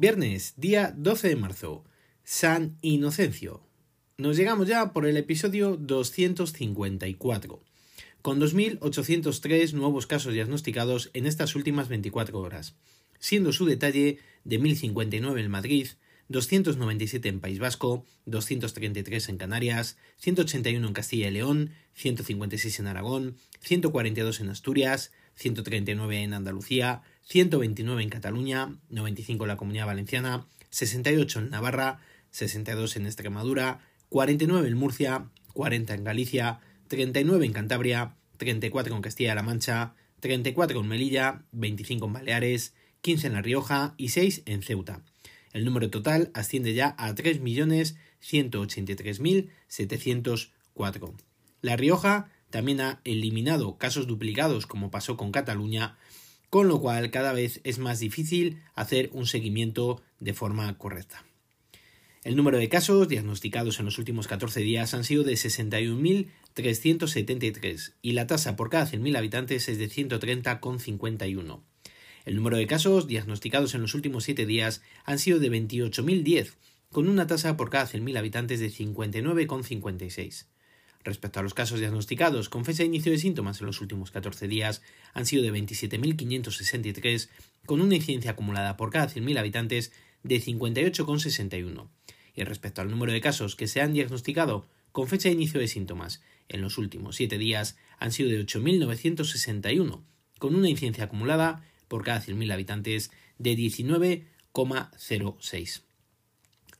Viernes, día 12 de marzo, San Inocencio. Nos llegamos ya por el episodio 254, con 2.803 nuevos casos diagnosticados en estas últimas 24 horas, siendo su detalle de 1.059 en Madrid, 297 en País Vasco, 233 en Canarias, 181 en Castilla y León, 156 en Aragón, 142 en Asturias, 139 en Andalucía, 129 en Cataluña, 95 en la Comunidad Valenciana, 68 en Navarra, 62 en Extremadura, 49 en Murcia, 40 en Galicia, 39 en Cantabria, 34 en Castilla-La Mancha, 34 en Melilla, 25 en Baleares, 15 en La Rioja y 6 en Ceuta. El número total asciende ya a 3.183.704. La Rioja también ha eliminado casos duplicados como pasó con Cataluña, con lo cual cada vez es más difícil hacer un seguimiento de forma correcta. El número de casos diagnosticados en los últimos 14 días han sido de 61.373 y la tasa por cada 100.000 habitantes es de 130,51. El número de casos diagnosticados en los últimos 7 días han sido de 28.010, con una tasa por cada 100.000 habitantes de 59,56. Respecto a los casos diagnosticados con fecha de inicio de síntomas en los últimos 14 días, han sido de 27.563, con una incidencia acumulada por cada 100.000 habitantes de 58,61. Y respecto al número de casos que se han diagnosticado con fecha de inicio de síntomas en los últimos 7 días, han sido de 8.961, con una incidencia acumulada por cada 100.000 habitantes de 19,06.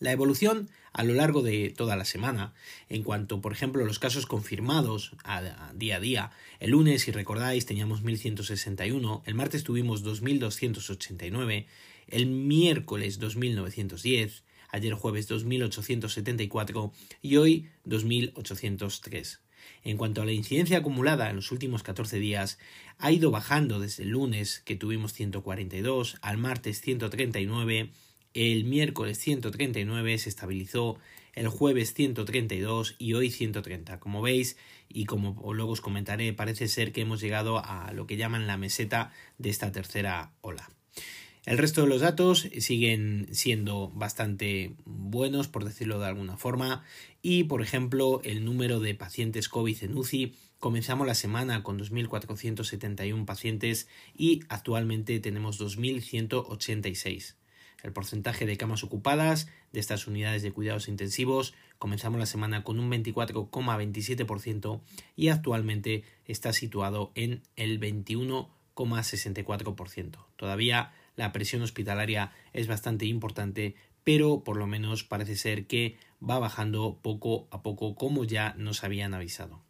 La evolución a lo largo de toda la semana, en cuanto, por ejemplo, los casos confirmados a, día a día. El lunes, si recordáis, teníamos 1161, el martes tuvimos 2289, el miércoles 2910, ayer jueves 2874 y hoy 2803. En cuanto a la incidencia acumulada en los últimos 14 días, ha ido bajando desde el lunes, que tuvimos 142, al martes 139, el miércoles 139 se estabilizó, el jueves 132 y hoy 130. Como veis y como luego os comentaré, parece ser que hemos llegado a lo que llaman la meseta de esta tercera ola. El resto de los datos siguen siendo bastante buenos, por decirlo de alguna forma, y por ejemplo el número de pacientes COVID en UCI comenzamos la semana con 2.471 pacientes y actualmente tenemos 2.186. El porcentaje de camas ocupadas de estas unidades de cuidados intensivos comenzamos la semana con un 24,27% y actualmente está situado en el 21,64%. Todavía la presión hospitalaria es bastante importante, pero por lo menos parece ser que va bajando poco a poco como ya nos habían avisado.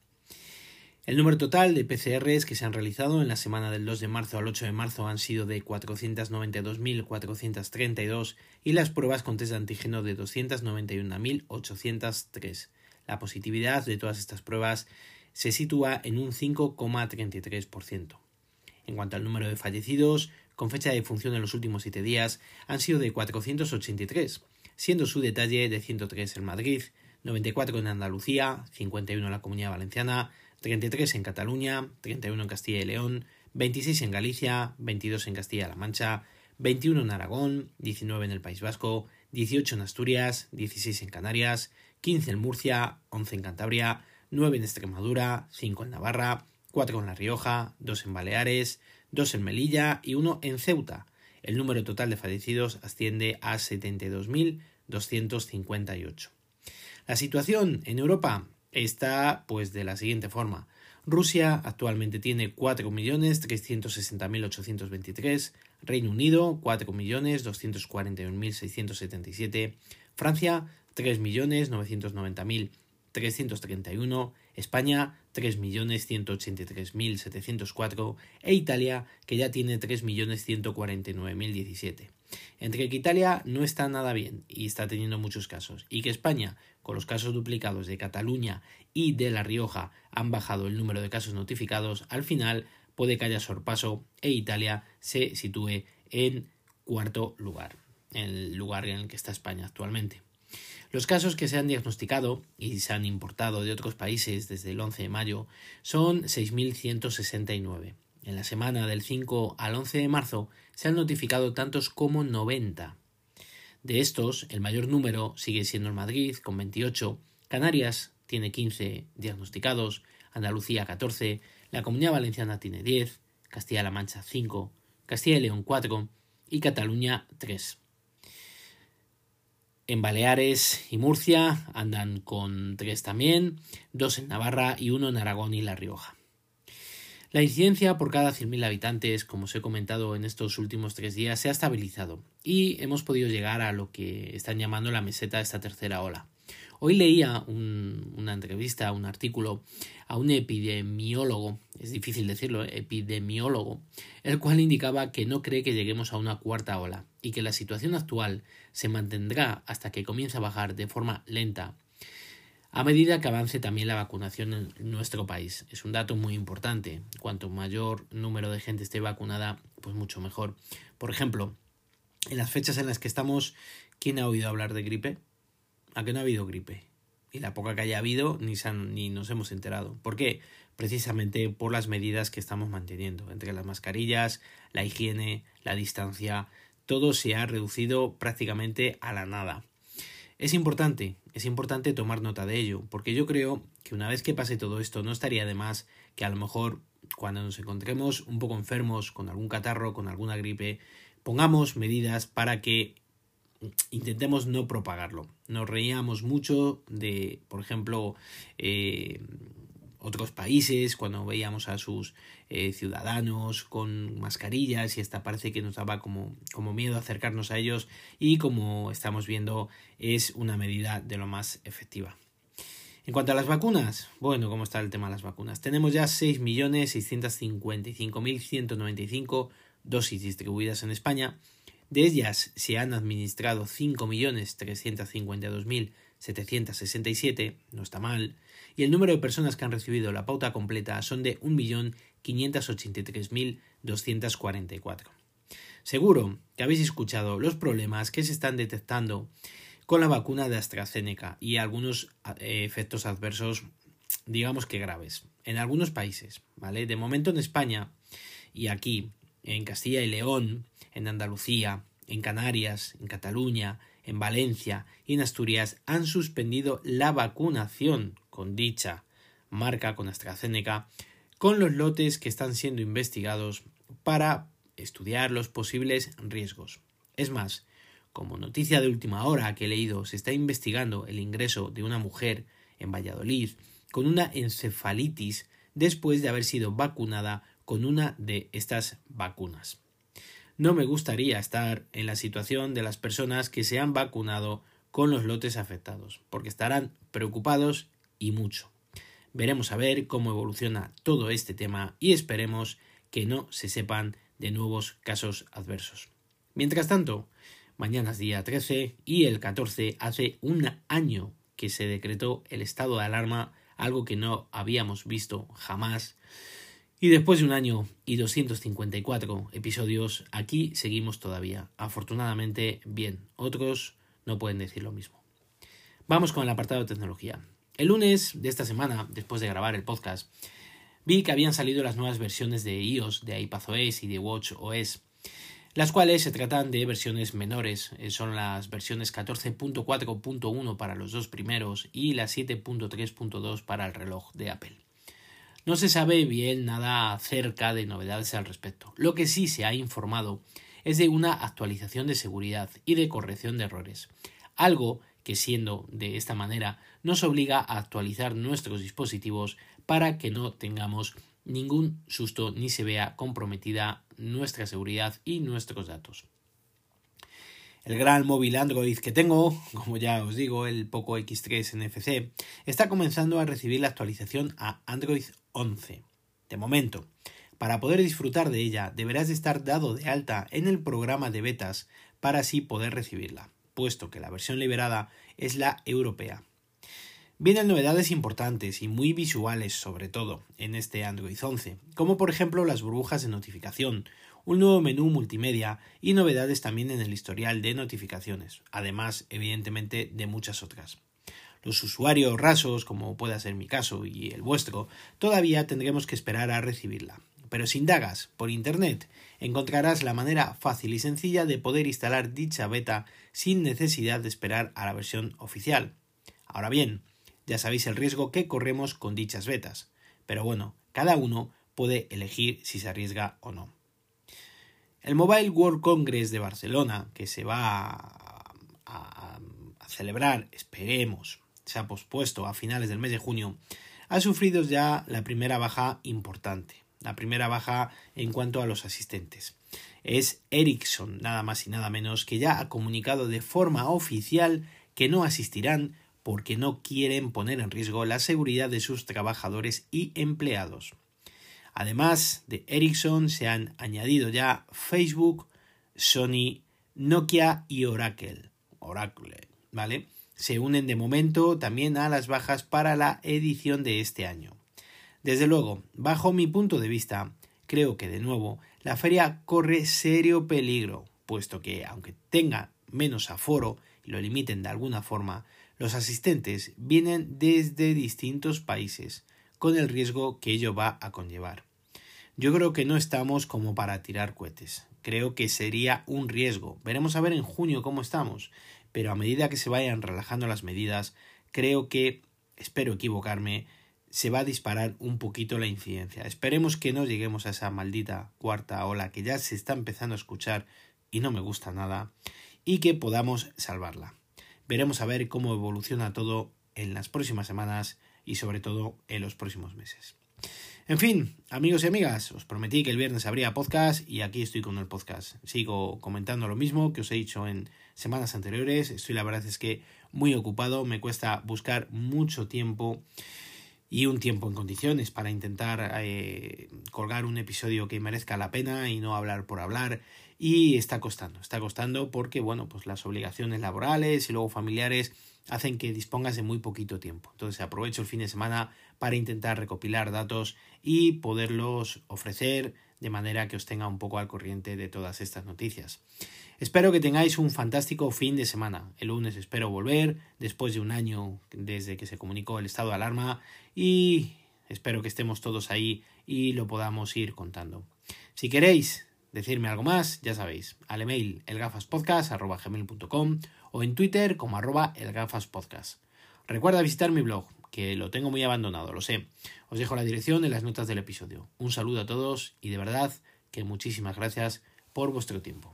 El número total de PCRs que se han realizado en la semana del 2 de marzo al 8 de marzo han sido de 492.432 y las pruebas con test de antígeno de 291.803. La positividad de todas estas pruebas se sitúa en un 5,33%. En cuanto al número de fallecidos, con fecha de función en los últimos siete días, han sido de 483, siendo su detalle de 103 en Madrid, 94 en Andalucía, 51 en la Comunidad Valenciana, 33 en Cataluña, 31 en Castilla y León, 26 en Galicia, 22 en Castilla-La Mancha, 21 en Aragón, 19 en el País Vasco, 18 en Asturias, 16 en Canarias, 15 en Murcia, 11 en Cantabria, 9 en Extremadura, 5 en Navarra, 4 en La Rioja, 2 en Baleares, 2 en Melilla y 1 en Ceuta. El número total de fallecidos asciende a 72.258. La situación en Europa está pues de la siguiente forma. Rusia actualmente tiene 4.360.823, Reino Unido 4.241.677, Francia 3.990.331, España 3.183.704 e Italia que ya tiene 3.149.017. Entre que Italia no está nada bien y está teniendo muchos casos, y que España, con los casos duplicados de Cataluña y de La Rioja, han bajado el número de casos notificados, al final puede que haya sorpaso e Italia se sitúe en cuarto lugar, el lugar en el que está España actualmente. Los casos que se han diagnosticado y se han importado de otros países desde el 11 de mayo son 6.169. En la semana del 5 al 11 de marzo se han notificado tantos como 90. De estos, el mayor número sigue siendo el Madrid, con 28, Canarias tiene 15 diagnosticados, Andalucía 14, la Comunidad Valenciana tiene 10, Castilla-La Mancha 5, Castilla y León 4 y Cataluña 3. En Baleares y Murcia andan con 3 también, 2 en Navarra y 1 en Aragón y La Rioja. La incidencia por cada 100.000 habitantes, como os he comentado en estos últimos tres días, se ha estabilizado y hemos podido llegar a lo que están llamando la meseta de esta tercera ola. Hoy leía una entrevista, un artículo a un epidemiólogo, es difícil decirlo, ¿eh? epidemiólogo, el cual indicaba que no cree que lleguemos a una cuarta ola y que la situación actual se mantendrá hasta que comience a bajar de forma lenta a medida que avance también la vacunación en nuestro país. Es un dato muy importante. Cuanto mayor número de gente esté vacunada, pues mucho mejor. Por ejemplo, en las fechas en las que estamos, ¿quién ha oído hablar de gripe? a que no ha habido gripe. Y la poca que haya habido ni, ni nos hemos enterado. ¿Por qué? Precisamente por las medidas que estamos manteniendo. Entre las mascarillas, la higiene, la distancia, todo se ha reducido prácticamente a la nada. Es importante, es importante tomar nota de ello, porque yo creo que una vez que pase todo esto no estaría de más que a lo mejor cuando nos encontremos un poco enfermos, con algún catarro, con alguna gripe, pongamos medidas para que intentemos no propagarlo. Nos reíamos mucho de, por ejemplo, eh, otros países cuando veíamos a sus eh, ciudadanos con mascarillas y hasta parece que nos daba como, como miedo acercarnos a ellos y como estamos viendo es una medida de lo más efectiva. En cuanto a las vacunas, bueno, ¿cómo está el tema de las vacunas? Tenemos ya 6.655.195 dosis distribuidas en España de ellas se han administrado 5.352.767, no está mal, y el número de personas que han recibido la pauta completa son de 1.583.244. Seguro que habéis escuchado los problemas que se están detectando con la vacuna de AstraZeneca y algunos eh, efectos adversos, digamos que graves, en algunos países, ¿vale? De momento en España y aquí, en Castilla y León, en Andalucía, en Canarias, en Cataluña, en Valencia y en Asturias han suspendido la vacunación con dicha marca, con AstraZeneca, con los lotes que están siendo investigados para estudiar los posibles riesgos. Es más, como noticia de última hora que he leído, se está investigando el ingreso de una mujer en Valladolid con una encefalitis después de haber sido vacunada con una de estas vacunas. No me gustaría estar en la situación de las personas que se han vacunado con los lotes afectados, porque estarán preocupados y mucho. Veremos a ver cómo evoluciona todo este tema y esperemos que no se sepan de nuevos casos adversos. Mientras tanto, mañana es día 13 y el 14 hace un año que se decretó el estado de alarma, algo que no habíamos visto jamás y después de un año y 254 episodios, aquí seguimos todavía. Afortunadamente, bien. Otros no pueden decir lo mismo. Vamos con el apartado de tecnología. El lunes de esta semana, después de grabar el podcast, vi que habían salido las nuevas versiones de iOS, de iPadOS y de WatchOS, las cuales se tratan de versiones menores. Eh, son las versiones 14.4.1 para los dos primeros y la 7.3.2 para el reloj de Apple. No se sabe bien nada acerca de novedades al respecto. Lo que sí se ha informado es de una actualización de seguridad y de corrección de errores, algo que siendo de esta manera nos obliga a actualizar nuestros dispositivos para que no tengamos ningún susto ni se vea comprometida nuestra seguridad y nuestros datos. El gran móvil Android que tengo, como ya os digo, el Poco X3 NFC, está comenzando a recibir la actualización a Android 11. De momento, para poder disfrutar de ella deberás de estar dado de alta en el programa de betas para así poder recibirla, puesto que la versión liberada es la europea. Vienen novedades importantes y muy visuales sobre todo en este Android 11, como por ejemplo las burbujas de notificación, un nuevo menú multimedia y novedades también en el historial de notificaciones, además evidentemente de muchas otras. Los usuarios rasos, como pueda ser mi caso y el vuestro, todavía tendremos que esperar a recibirla. Pero si indagas por Internet encontrarás la manera fácil y sencilla de poder instalar dicha beta sin necesidad de esperar a la versión oficial. Ahora bien, ya sabéis el riesgo que corremos con dichas betas, pero bueno, cada uno puede elegir si se arriesga o no. El Mobile World Congress de Barcelona, que se va a, celebrar, esperemos, se ha pospuesto a finales del mes de junio, ha sufrido ya la primera baja importante, la primera baja en cuanto a los asistentes. Es Ericsson, nada más y nada menos, que ya ha comunicado de forma oficial que no asistirán porque no quieren poner en riesgo la seguridad de sus trabajadores y empleados. Además de Ericsson se han añadido ya Facebook, Sony, Nokia y Oracle. Oracle, ¿vale? Se unen de momento también a las bajas para la edición de este año. Desde luego, bajo mi punto de vista, creo que de nuevo la feria corre serio peligro, puesto que aunque tenga menos aforo y lo limiten de alguna forma, los asistentes vienen desde distintos países, con el riesgo que ello va a conllevar. Yo creo que no estamos como para tirar cohetes. Creo que sería un riesgo. Veremos a ver en junio cómo estamos. Pero a medida que se vayan relajando las medidas, creo que, espero equivocarme, se va a disparar un poquito la incidencia. Esperemos que no lleguemos a esa maldita cuarta ola que ya se está empezando a escuchar y no me gusta nada, y que podamos salvarla. Veremos a ver cómo evoluciona todo en las próximas semanas y sobre todo en los próximos meses. En fin, amigos y amigas, os prometí que el viernes habría podcast y aquí estoy con el podcast. Sigo comentando lo mismo que os he dicho en semanas anteriores. Estoy la verdad es que muy ocupado, me cuesta buscar mucho tiempo y un tiempo en condiciones para intentar eh, colgar un episodio que merezca la pena y no hablar por hablar y está costando, está costando porque bueno, pues las obligaciones laborales y luego familiares hacen que dispongas de muy poquito tiempo. Entonces aprovecho el fin de semana para intentar recopilar datos y poderlos ofrecer de manera que os tenga un poco al corriente de todas estas noticias. Espero que tengáis un fantástico fin de semana. El lunes espero volver, después de un año desde que se comunicó el estado de alarma, y espero que estemos todos ahí y lo podamos ir contando. Si queréis decirme algo más, ya sabéis, al email elgafaspodcast.com o en Twitter como arroba elgafaspodcast. Recuerda visitar mi blog, que lo tengo muy abandonado, lo sé. Os dejo la dirección en las notas del episodio. Un saludo a todos y de verdad que muchísimas gracias por vuestro tiempo.